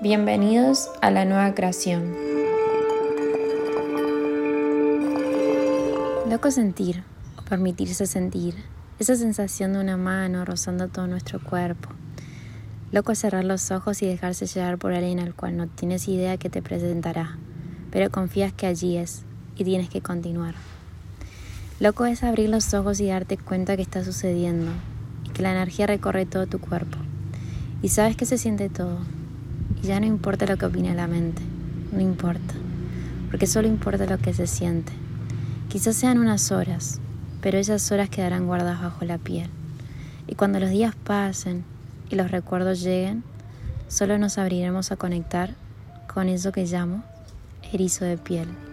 Bienvenidos a la nueva creación. Loco sentir o permitirse sentir esa sensación de una mano rozando todo nuestro cuerpo. Loco cerrar los ojos y dejarse llevar por alguien al cual no tienes idea que te presentará, pero confías que allí es y tienes que continuar. Loco es abrir los ojos y darte cuenta que está sucediendo y que la energía recorre todo tu cuerpo. Y sabes que se siente todo y ya no importa lo que opine la mente, no importa, porque solo importa lo que se siente. Quizás sean unas horas, pero esas horas quedarán guardadas bajo la piel. Y cuando los días pasen y los recuerdos lleguen, solo nos abriremos a conectar con eso que llamo erizo de piel.